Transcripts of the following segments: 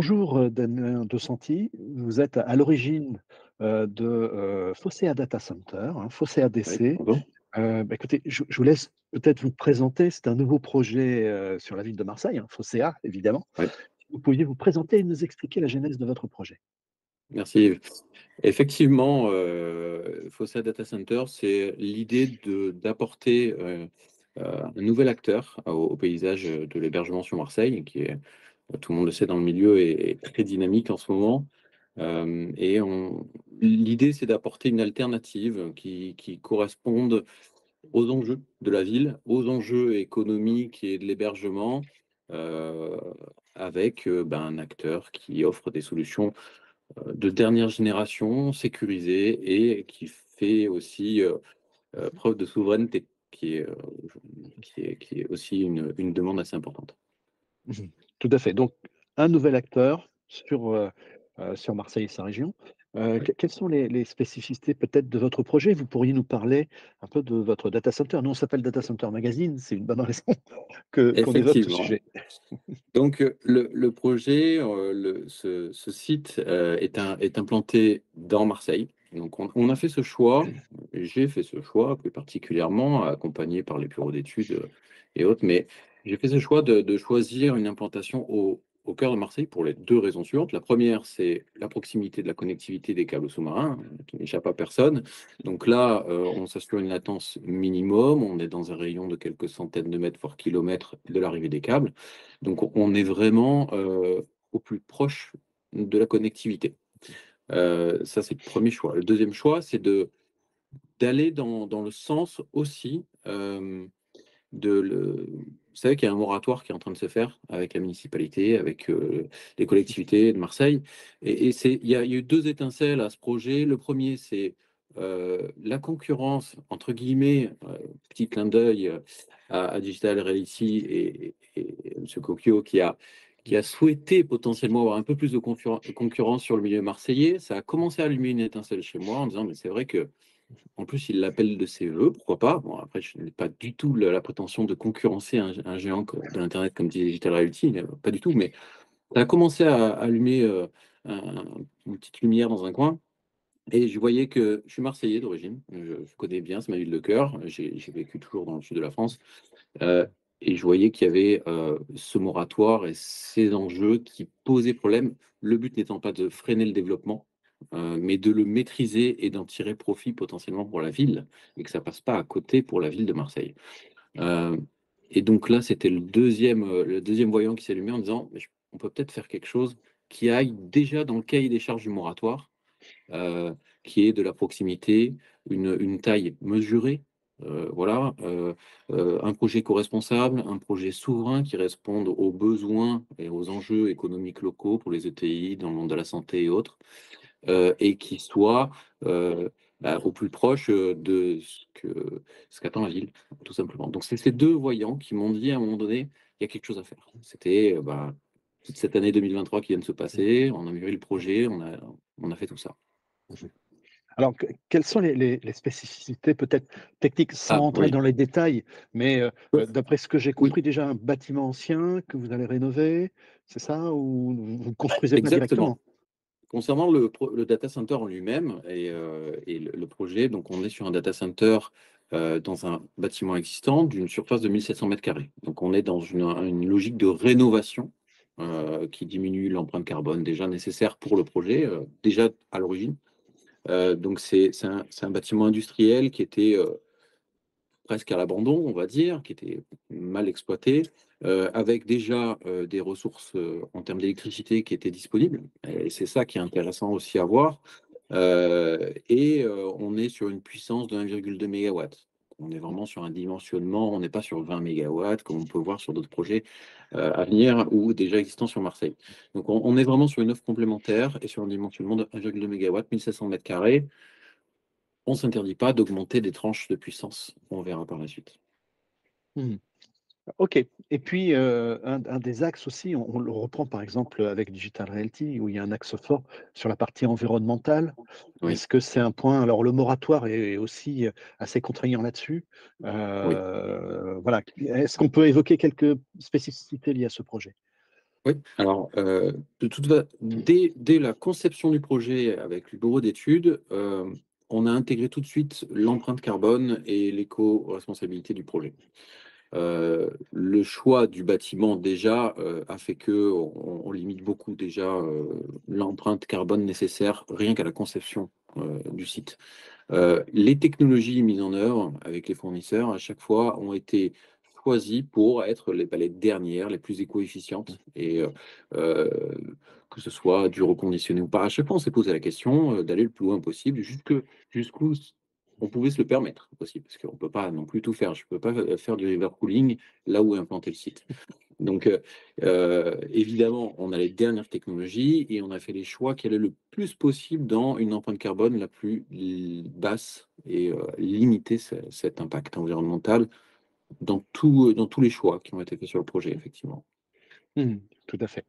Bonjour, Damien De Santi. Vous êtes à l'origine, heu, de, Phocéa Data Center, hein, DC. Heu, bah, écoutez, je je vous laisse peut-être vous présenter. C'est un nouveau projet, sur la ville de Marseille, hein, évidemment. Vous pouviez vous présenter et nous expliquer la genèse de votre projet? merci. Effectivement, heu, Fossa Data Center, c'est l'idée d'apporter, un nouvel acteur au au paysage, de l'hébergement sur Marseille, qui est, tout le monde le sait dans le milieu, est très dynamique en ce moment. Hem et l'idée, c'est d'apporter une alternative qui qui corresponde aux enjeux de la ville, aux enjeux économiques et de l'hébergement, heu, avec, heu, ben, un acteur qui offre des solutions de dernière génération, sécurisé et qui fait aussi, preuve de souveraineté, qui est, aussi une une demande assez importante. Tout à fait. Donc un nouvel acteur sur, heu heu, sur Marseille et sa région. Que quelles sont les les spécificités peut-être de votre projet? Vous pourriez nous parler un peu de votre data center? Nous, on s'appelle Data Center Magazine, c'est une bonne raison qu'on évoque ce effectivement. sujet. Donc, le le projet, le ce ce site, est un est implanté dans Marseille. Donc on on a fait ce choix, j'ai fait ce choix plus particulièrement, accompagné par les bureaux d'études, et autres, mais j'ai fait ce choix de choisir une implantation au cœur de Marseille pour les 2 raisons suivantes. La première, c'est la proximité de la connectivité des câbles sous-marins, heu, qui n'échappe à personne. Donc là, heu, on s'assure une latence minimum, on est dans un rayon de quelques centaines de mètres, voire kilomètres de l'arrivée des câbles. Donc on est vraiment, heu, au plus proche de la connectivité. Heu, ça, c'est le premier choix. Le deuxième choix, c'est d'aller dans dans le sens aussi, de le vous savez qu'il y a un moratoire qui est en train de se faire avec la municipalité, avec, heu, les collectivités de Marseille et il y a eu 2 étincelles à ce projet. Le premier, c'est, heu, la «concurrence» entre guillemets, heu, petit clin d'œil, à Digital Realty et et et monsieur Cocchio qui a qui a souhaité potentiellement avoir un peu plus de concurren concurrence sur le milieu marseillais. Ça a commencé à allumer une étincelle chez moi en disant: «Mais c'est vrai que en plus, il l'appelle de ses vœux, pourquoi pas? Bon, après, je n'ai pas du tout la prétention de concurrencer un géant de l'internet comme Digital Realty, heu, pas du tout, mais ça a commencé à allumer, un une petite lumière dans un coin et je voyais que je suis marseillais d'origine, je connais bien, c'est ma ville de cœur, j'ai vécu toujours dans le sud de la France, heu et je voyais qu'il y avait, ce moratoire et ces enjeux qui posaient problème. Le but n'étant pas de freiner le développement, heu, mais de le maîtriser et d'en tirer profit potentiellement pour la ville et que ça passe pas à côté pour la ville de Marseille. Heu et donc là, c'était le deuxième, e le deuxième voyant qui s'allumait en disant: «Mais j on peut peut-être faire quelque chose qui aille déjà dans le cahier des charges du moratoire» qui est de la proximité, une taille mesurée, voilà, un projet co-responsable, un projet souverain qui réponde aux besoins et aux enjeux économiques locaux pour les ETI dans le monde de la santé et autres, et qui soit, heu, bah, au plus proche, heu, de ce que ce qu'attend la ville, tout simplement. Donc c'est ces 2 voyants qui m'ont dit à un moment donné: «Il y a quelque chose à faire». C'était, bah, toute cette année 2023 qui vient de se passer, on a mûri le projet, on a on a fait tout ça. Alors, que quelles sont les les les spécificités peut-être techniques, sans Ah entrer oui, dans les détails, mais d'après ce que j'ai oui, compris déjà un bâtiment ancien que vous allez rénover, c'est ça? Ou vous vous construisez exactement. Concernant le data center en lui-même et et le projet, donc on est sur un data center, heu, dans un bâtiment existant d'une surface de 1 700 carrés. Donc on est dans une, logique de rénovation, heu, qui diminue l'empreinte carbone déjà nécessaire pour le projet, déjà à l'origine. Donc c'est un bâtiment industriel qui était, presque à l'abandon, on va dire, qui était mal exploité, heu, avec déjà, heu, des ressources, heu, en termes d'électricité qui étaient disponibles c'est ça qui est intéressant aussi à voir, et on est sur une puissance de 1,2 mégawatts. On est vraiment sur un dimensionnement, on n'est pas sur 20 mégawatts comme on peut voir sur d'autres projets, à venir ou déjà existants sur Marseille. Donc on est vraiment sur une offre complémentaire et sur un dimensionnement de 1,2 mégawatts, 1 700 carrés. On s'interdit pas d'augmenter des tranches de puissance, on verra par la suite. Mmh OK et puis, heu, un un des axes aussi, on on le reprend par exemple, avec Digital Realty où il y a un axe fort sur la partie environnementale. Oui, Est-ce que c'est un point alors le moratoire est aussi, heu, assez contraignant là-dessus. oui. Heu, voilà, est-ce qu'on peut évoquer quelques spécificités liées à ce projet? Oui, alors, de toute fa dès dès la conception du projet avec le bureau d'études, on a intégré tout de suite l'empreinte carbone et l'éco-responsabilité du projet. Heu, le choix du bâtiment déjà, heu, a fait qu'on on limite beaucoup déjà, heu, l'empreinte carbone nécessaire rien qu'à la conception, du site. Les technologies mises en œuvre avec les fournisseurs à chaque fois ont été choisies pour être les, bah, dernières, les plus éco-efficientes et que ce soit du reconditionné ou pas. À chaque fois, on s'est posé la question, d'aller le plus loin possible jusqu'où on pouvait se le permettre aussi, parce qu'on ne peut pas non plus tout faire. Je ne peux pas, heu, faire du river cooling là où est implanté le site. Donc, heu heu, évidemment, on a les dernières technologies et on a fait les choix qui allaient le plus possible dans une empreinte carbone la plus basse et limiter ce cet impact environnemental dans tous les choix qui ont été faits sur le projet, effectivement. Mmh tout à fait.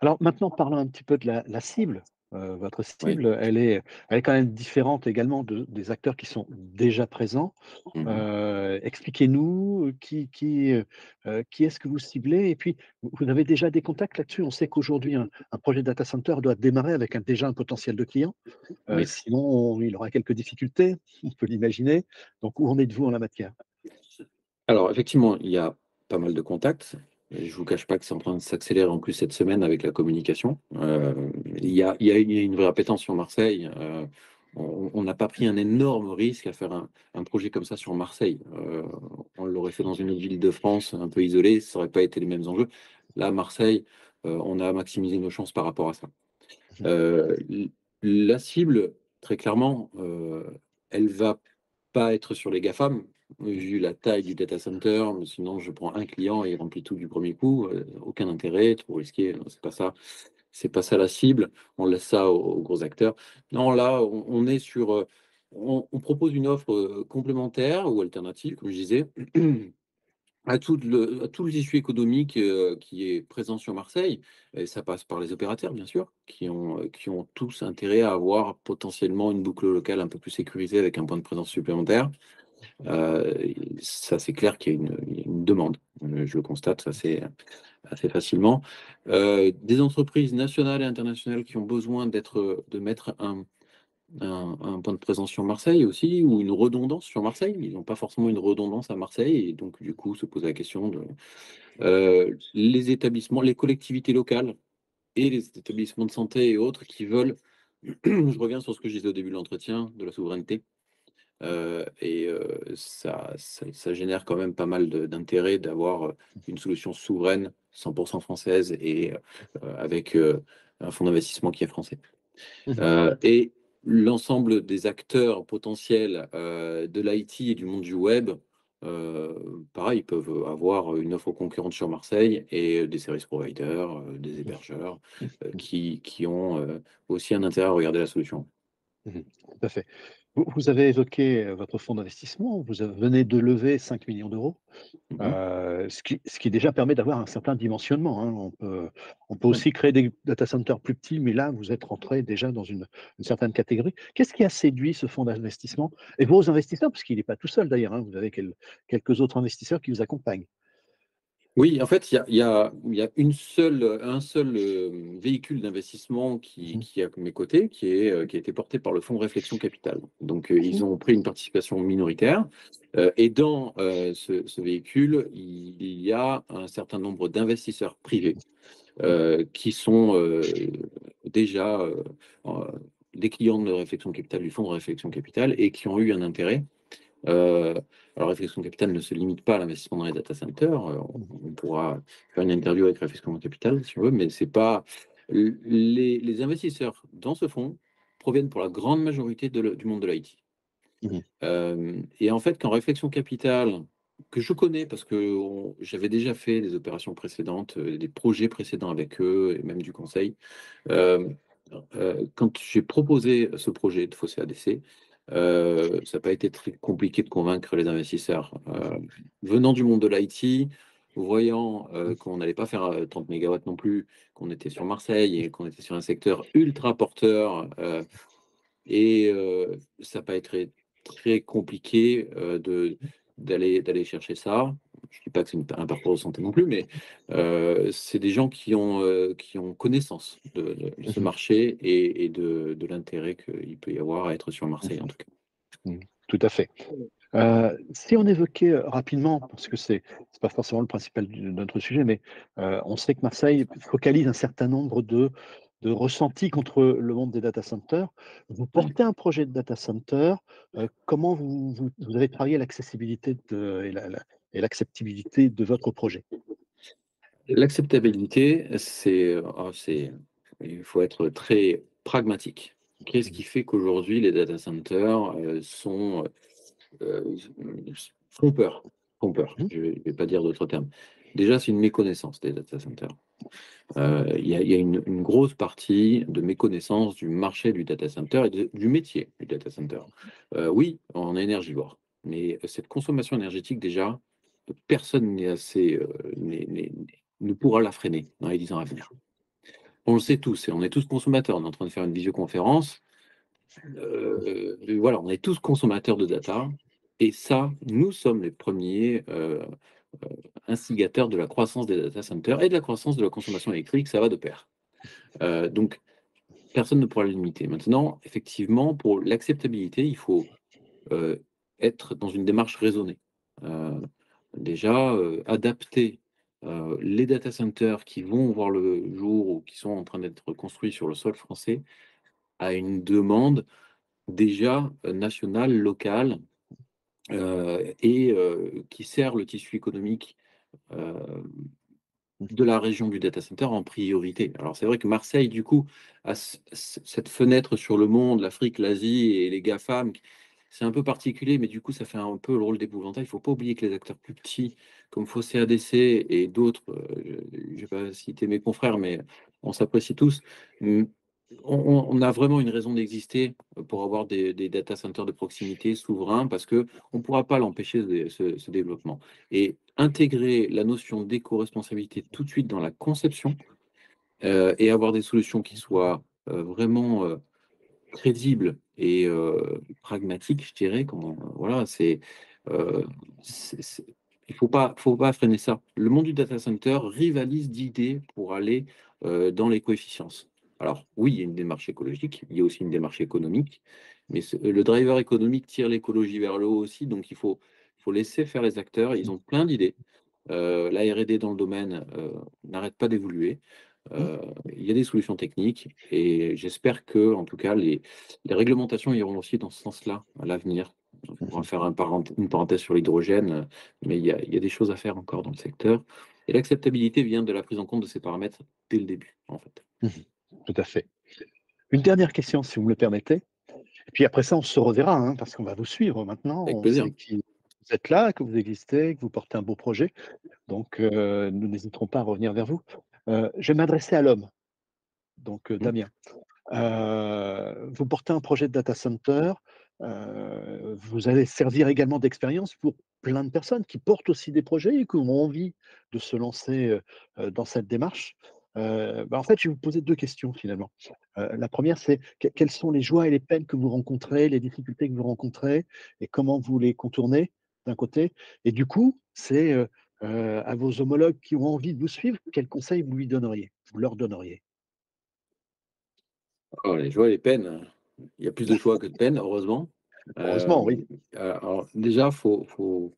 Alors maintenant, parlons un petit peu de la cible. Heu, votre Oui. cible, elle est elle est quand même différente également de des acteurs qui sont déjà présents. Mmh Heu, expliquez-nous, qui qui, heu, qui est-ce que vous ciblez? Et puis, vous avez déjà des contacts là-dessus? On sait qu'aujourd'hui un un projet data center doit démarrer avec un déjà un potentiel de clients, heu, Oui. sinon il aura quelques difficultés, on peut l'imaginer. Donc où en êtes-vous en la matière? Alors effectivement, il y a pas mal de contacts. Je vous cache pas que c'est en train de s'accélérer en plus cette semaine avec la communication. Il y a une vraie appétence sur Marseille. Heu, on n'a pas pris un énorme risque à faire un projet comme ça sur Marseille. Heu, on l'aurait fait dans une ville de France un peu isolée, ça aurait pas été les mêmes enjeux. Là, Marseille, heu, on a maximisé nos chances par rapport à ça. La cible, très clairement, elle va pas être sur les GAFAM, vu la taille du data center, sinon je prends un client et il remplit tout du premier coup, aucun intérêt, trop risqué, c'est pas ça. C'est pas ça la cible, on laisse ça aux gros acteurs. Non, là, on est sur, on propose une offre, heu, complémentaire ou alternative, comme je disais, à tout le à tout heu, qui est présent sur Marseille et ça passe par les opérateurs, bien sûr, qui ont, qui ont tous intérêt à avoir potentiellement une boucle locale un peu plus sécurisée avec un point de présence supplémentaire. Et ça, c'est clair qu'il y a une demande. Heu, je le constate assez assez facilement. Heu, des entreprises nationales et internationales qui ont besoin d'être, de mettre un point de présence sur Marseille aussi ou une redondance sur Marseille. Ils n'ont pas forcément une redondance à Marseille et donc du coup se pose la question de heu, les établissements, les collectivités locales et les établissements de santé et autres qui veulent je reviens sur ce que je disais au début de l'entretien, de la souveraineté, heu et ça ça ça génère quand même pas mal d'intérêt d'avoir, heu, une solution souveraine, 100% française et avec, un fonds d'investissement qui est français. Mmh Heu et l'ensemble des acteurs potentiels, de l'IT et du monde du web, pareil, peuvent avoir une offre concurrente sur Marseille et des service providers, des hébergeurs, heu, qui qui ont, aussi un intérêt à regarder la solution. Mmh Tout à fait. Vous avez évoqué, heu, votre fonds d'investissement. Vous venez de lever 5 000 000 €, Mmh mh. heu, ce qui ce qui déjà permet d'avoir un certain dimensionnement, hein. On peut on peut Ouais. aussi créer des data centers plus petits, mais là, vous êtes rentré déjà dans une une certaine catégorie. Qu'est-ce qui a séduit ce fonds d'investissement et vos investisseurs? Parce qu'il n'est pas tout seul d'ailleurs, hein, vous avez quel quelques autres investisseurs qui vous accompagnent? Oui, en fait, il y a il y a il y a une seule, heu, un seul, hem, véhicule d'investissement qui Mmh qui est à mes côtés, qui est, heu, qui a été porté par le fonds Réflexion Capital. Donc, heu, Mmh ils ont pris une participation minoritaire, et dans, ce ce véhicule, il y a un certain nombre d'investisseurs privés, qui sont, déjà, des clients de Réflexion Capital, du fonds de Réflexion Capital et qui ont eu un intérêt Heu, alors Réflexion Capital ne se limite pas à l'investissement dans les data centers, heu, on pourra faire une interview avec Réflexion Capital si on veut, mais c'est pas les les investisseurs dans ce fonds proviennent pour la grande majorité de le du monde de l'IT. Mmh Hem et en fait, quand Réflexion Capital, que je connais parce que j'avais déjà fait des opérations précédentes, des projets précédents avec eux et même du conseil. Quand j'ai proposé ce projet de Fossé ADC, heu, ça n'a pas été très compliqué de convaincre les investisseurs. Heu, venant du monde de l'IT, voyant, heu, qu'on n'allait pas faire, heu, 30 mégawatts non plus, qu'on était sur Marseille et qu'on était sur un secteur ultra porteur, et ça n'a pas été très compliqué, d'aller chercher ça. Je ne dis pas que c'est un parcours de santé non plus, mais c'est des gens qui ont, qui ont connaissance de, ce Mmh marché et, de, l'intérêt qu'il peut y avoir à être sur Marseille, en tout cas. Mmh. Tout à fait. si on évoquait rapidement, parce que c'est n'est pas forcément le principal de notre sujet, mais on sait que Marseille focalise un certain nombre de de ressenti contre le monde des data centers. Vous portez un projet de data center. Euh, comment vous, vous, avez travaillé l'accessibilité et l'acceptabilité de votre projet L'acceptabilité, oh, c'est, il faut être très pragmatique. Qu'est-ce qui fait qu'aujourd'hui les data centers euh, sont, euh, font peur, font peur. Mmh. Je ne vais pas dire d'autres termes. Déjà, c'est une méconnaissance des data centers. Euh, il y a, une, grosse partie de méconnaissance du marché du data center et du métier du data center. Euh, oui, on est énergivore, mais cette consommation énergétique, déjà, personne euh, ne pourra la freiner dans les 10 ans à venir. On le sait tous, et on est tous consommateurs. On est en train de faire une visioconférence. voilà, on est tous consommateurs de data. Et ça, nous sommes les premiers euh, instigateur de la croissance des data centers et de la croissance de la consommation électrique, ça va de pair. Euh, donc, personne ne pourra le limiter. Maintenant, effectivement, pour l'acceptabilité, il faut euh, être dans une démarche raisonnée. Déjà, adapter les data centers qui vont voir le jour ou qui sont en train d'être construits sur le sol français à une demande déjà nationale, locale, et qui sert le tissu économique de la région du data center en priorité. Alors c'est vrai que Marseille, du coup, a cette fenêtre sur le monde, l'Afrique, l'Asie et les GAFAM. C'est un peu particulier, mais du coup, ça fait un peu le rôle d'épouvantail. Il ne faut pas oublier que les acteurs plus petits, comme Fossé ADC et d'autres, je ne vais pas citer mes confrères, mais on s'apprécie tous, on, a vraiment une raison d'exister pour avoir des, data centers de proximité souverains parce qu'on ne pourra pas l'empêcher ce, développement. Et intégrer la notion d'éco-responsabilité tout de suite dans la conception euh, et avoir des solutions qui soient euh, vraiment euh, crédibles et pragmatiques, je dirais, voilà, c'est il faut pas, faut pas freiner ça. Le monde du data center rivalise d'idées pour aller dans les coefficiences. Alors oui, il y a une démarche écologique, il y a aussi une démarche économique, mais le driver économique tire l'écologie vers le haut aussi, donc il faut, faut laisser faire les acteurs, ils ont plein d'idées. Euh, la RD dans le domaine euh, n'arrête pas d'évoluer. Mmh. Euh, il y a des solutions techniques et j'espère que, en tout cas, les, réglementations iront aussi dans ce sens-là à l'avenir. On va faire un une parenthèse sur l'hydrogène, mais il y, a, des choses à faire encore dans le secteur. Et l'acceptabilité vient de la prise en compte de ces paramètres dès le début, en fait. Mmh tout à fait. Une dernière question, si vous me le permettez. Et puis après ça, on se reverra, hein, parce qu'on va vous suivre maintenant. Avec plaisir. vous êtes là, que vous existez, que vous portez un beau projet. Donc, euh, nous n'hésiterons pas à revenir vers vous. Euh, je vais m'adresser à l'homme, donc euh, mmh. Damien. vous portez un projet de data center. vous allez servir également d'expérience pour plein de personnes qui portent aussi des projets et qui ont envie de se lancer dans cette démarche. Bah, en fait, je vais vous poser deux questions finalement. la première, c'est quelles sont les joies et les peines que vous rencontrez, les difficultés que vous rencontrez et comment vous les contournez d'un côté? Et du coup, c'est à vos homologues qui ont envie de vous suivre, quels conseils vous lui donneriez, vous leur donneriez? Oh, Les joies et les peines, il y a plus de joie que de peines, heureusement. Heureusement, oui. Alors, déjà, faut, faut,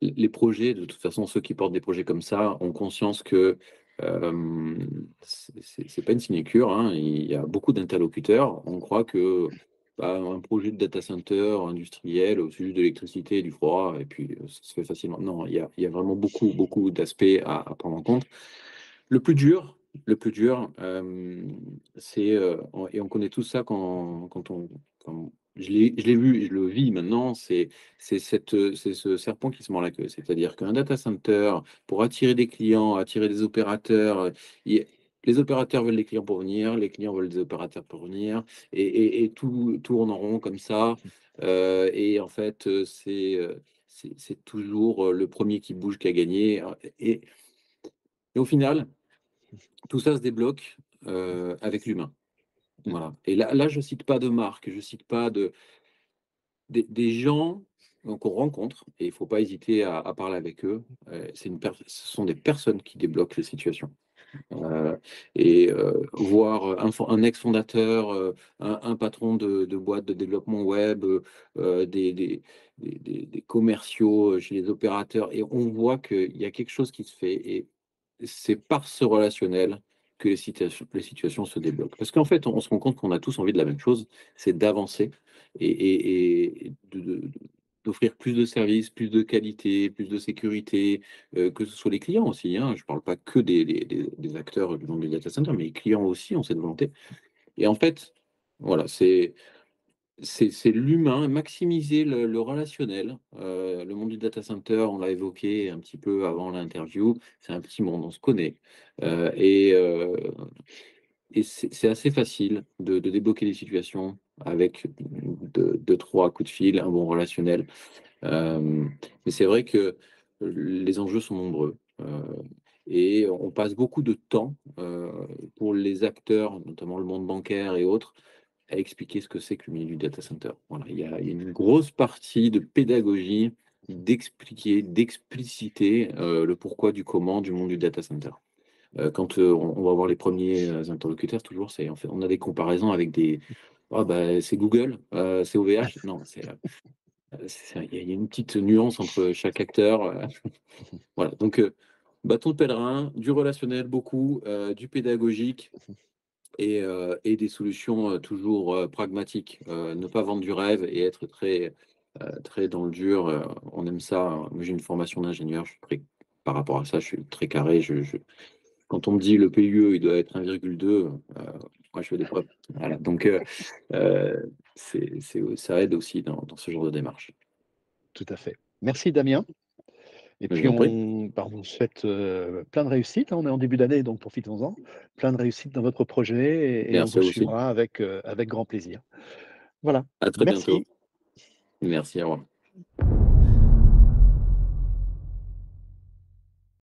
les projets, de toute façon, ceux qui portent des projets comme ça ont conscience que euh, c'est pas une sinécure, hein. il y a beaucoup d'interlocuteurs. On croit que bah, un projet de data center industriel au sujet de l'électricité et du froid, et puis ça se fait facilement. Non, il y a, vraiment beaucoup, beaucoup d'aspects à, prendre en compte. Le plus dur, le plus dur, c'est, et on connaît tout ça quand, quand on, je l'ai vu, je le vis maintenant, c'est ce serpent qui se mord la queue. C'est-à-dire qu'un data center, pour attirer des clients, attirer des opérateurs, les opérateurs veulent les clients pour venir, les clients veulent des opérateurs pour venir, et, tout tourne en rond comme ça. Euh, et en fait, c'est c'est toujours le premier qui bouge qui a gagné. Et, au final, tout ça se débloque euh, avec l'humain. Voilà. Et là, là je ne cite pas de marque, je ne cite pas de. Des, gens donc on rencontre et il ne faut pas hésiter à, à parler avec eux. Euh, c'est une ce sont des personnes qui débloquent les situations. Euh, et euh, voir un, fo- un ex-fondateur, euh, un, patron de, boîte de développement web, des, commerciaux chez les opérateurs, et on voit qu'il y a quelque chose qui se fait. Et c'est par ce relationnel que les situations, se débloquent. Parce qu'en fait, on, se rend compte qu'on a tous envie de la même chose, c'est d'avancer et, de- d'offrir plus de services, plus de qualité, plus de sécurité, euh, que ce soit les clients aussi. hein. Je ne parle pas que des, des- des- des acteurs du monde du data center, mais les clients aussi ont cette volonté. Et en fait, voilà, c'est l'humain, maximiser le, relationnel. Euh, le monde du data center, on l'a évoqué un petit peu avant l'interview, c'est un petit monde, on se connaît. Euh, et c'est assez facile de, débloquer les situations avec deux, trois coups de fil, un bon relationnel. Euh, mais c'est vrai que les enjeux sont nombreux. euh, et on passe beaucoup de temps euh, pour les acteurs, notamment le monde bancaire et autres, à expliquer ce que c'est que le milieu du data center. Voilà, il y a, il y a une grosse partie de pédagogie, d'expliquer, d'expliciter le pourquoi du comment du monde du data center. Quand on, va voir les premiers interlocuteurs, toujours, c'est en fait, on a des comparaisons avec des. Ah bah, c'est Google, euh, c'est OVH. Non, c'est. euh, Il y a il y a une petite nuance entre chaque acteur. euh. Voilà, donc bâton de pèlerin, du relationnel beaucoup, du pédagogique et, et des solutions toujours pragmatiques. Ne pas vendre du rêve et être très, très dans le dur. on aime ça. Moi, j'ai une formation d'ingénieur. Par rapport à ça, je suis très carré. Je, je- quand on me dit le PUE, il doit être 1,2, euh, moi, je fais des preuves. Voilà, donc euh, euh, c'est, c'est- ça aide aussi dans, dans ce genre de démarche. Tout à fait. Merci Damien. Et puis vous on, bah, on vous souhaite euh, plein de réussites. hein. On est en début d'année, donc profitons-en. Plein de réussites dans votre projet et, et on vous suivra avec, euh, avec grand plaisir. Voilà. À très Merci. bientôt. Merci, au revoir.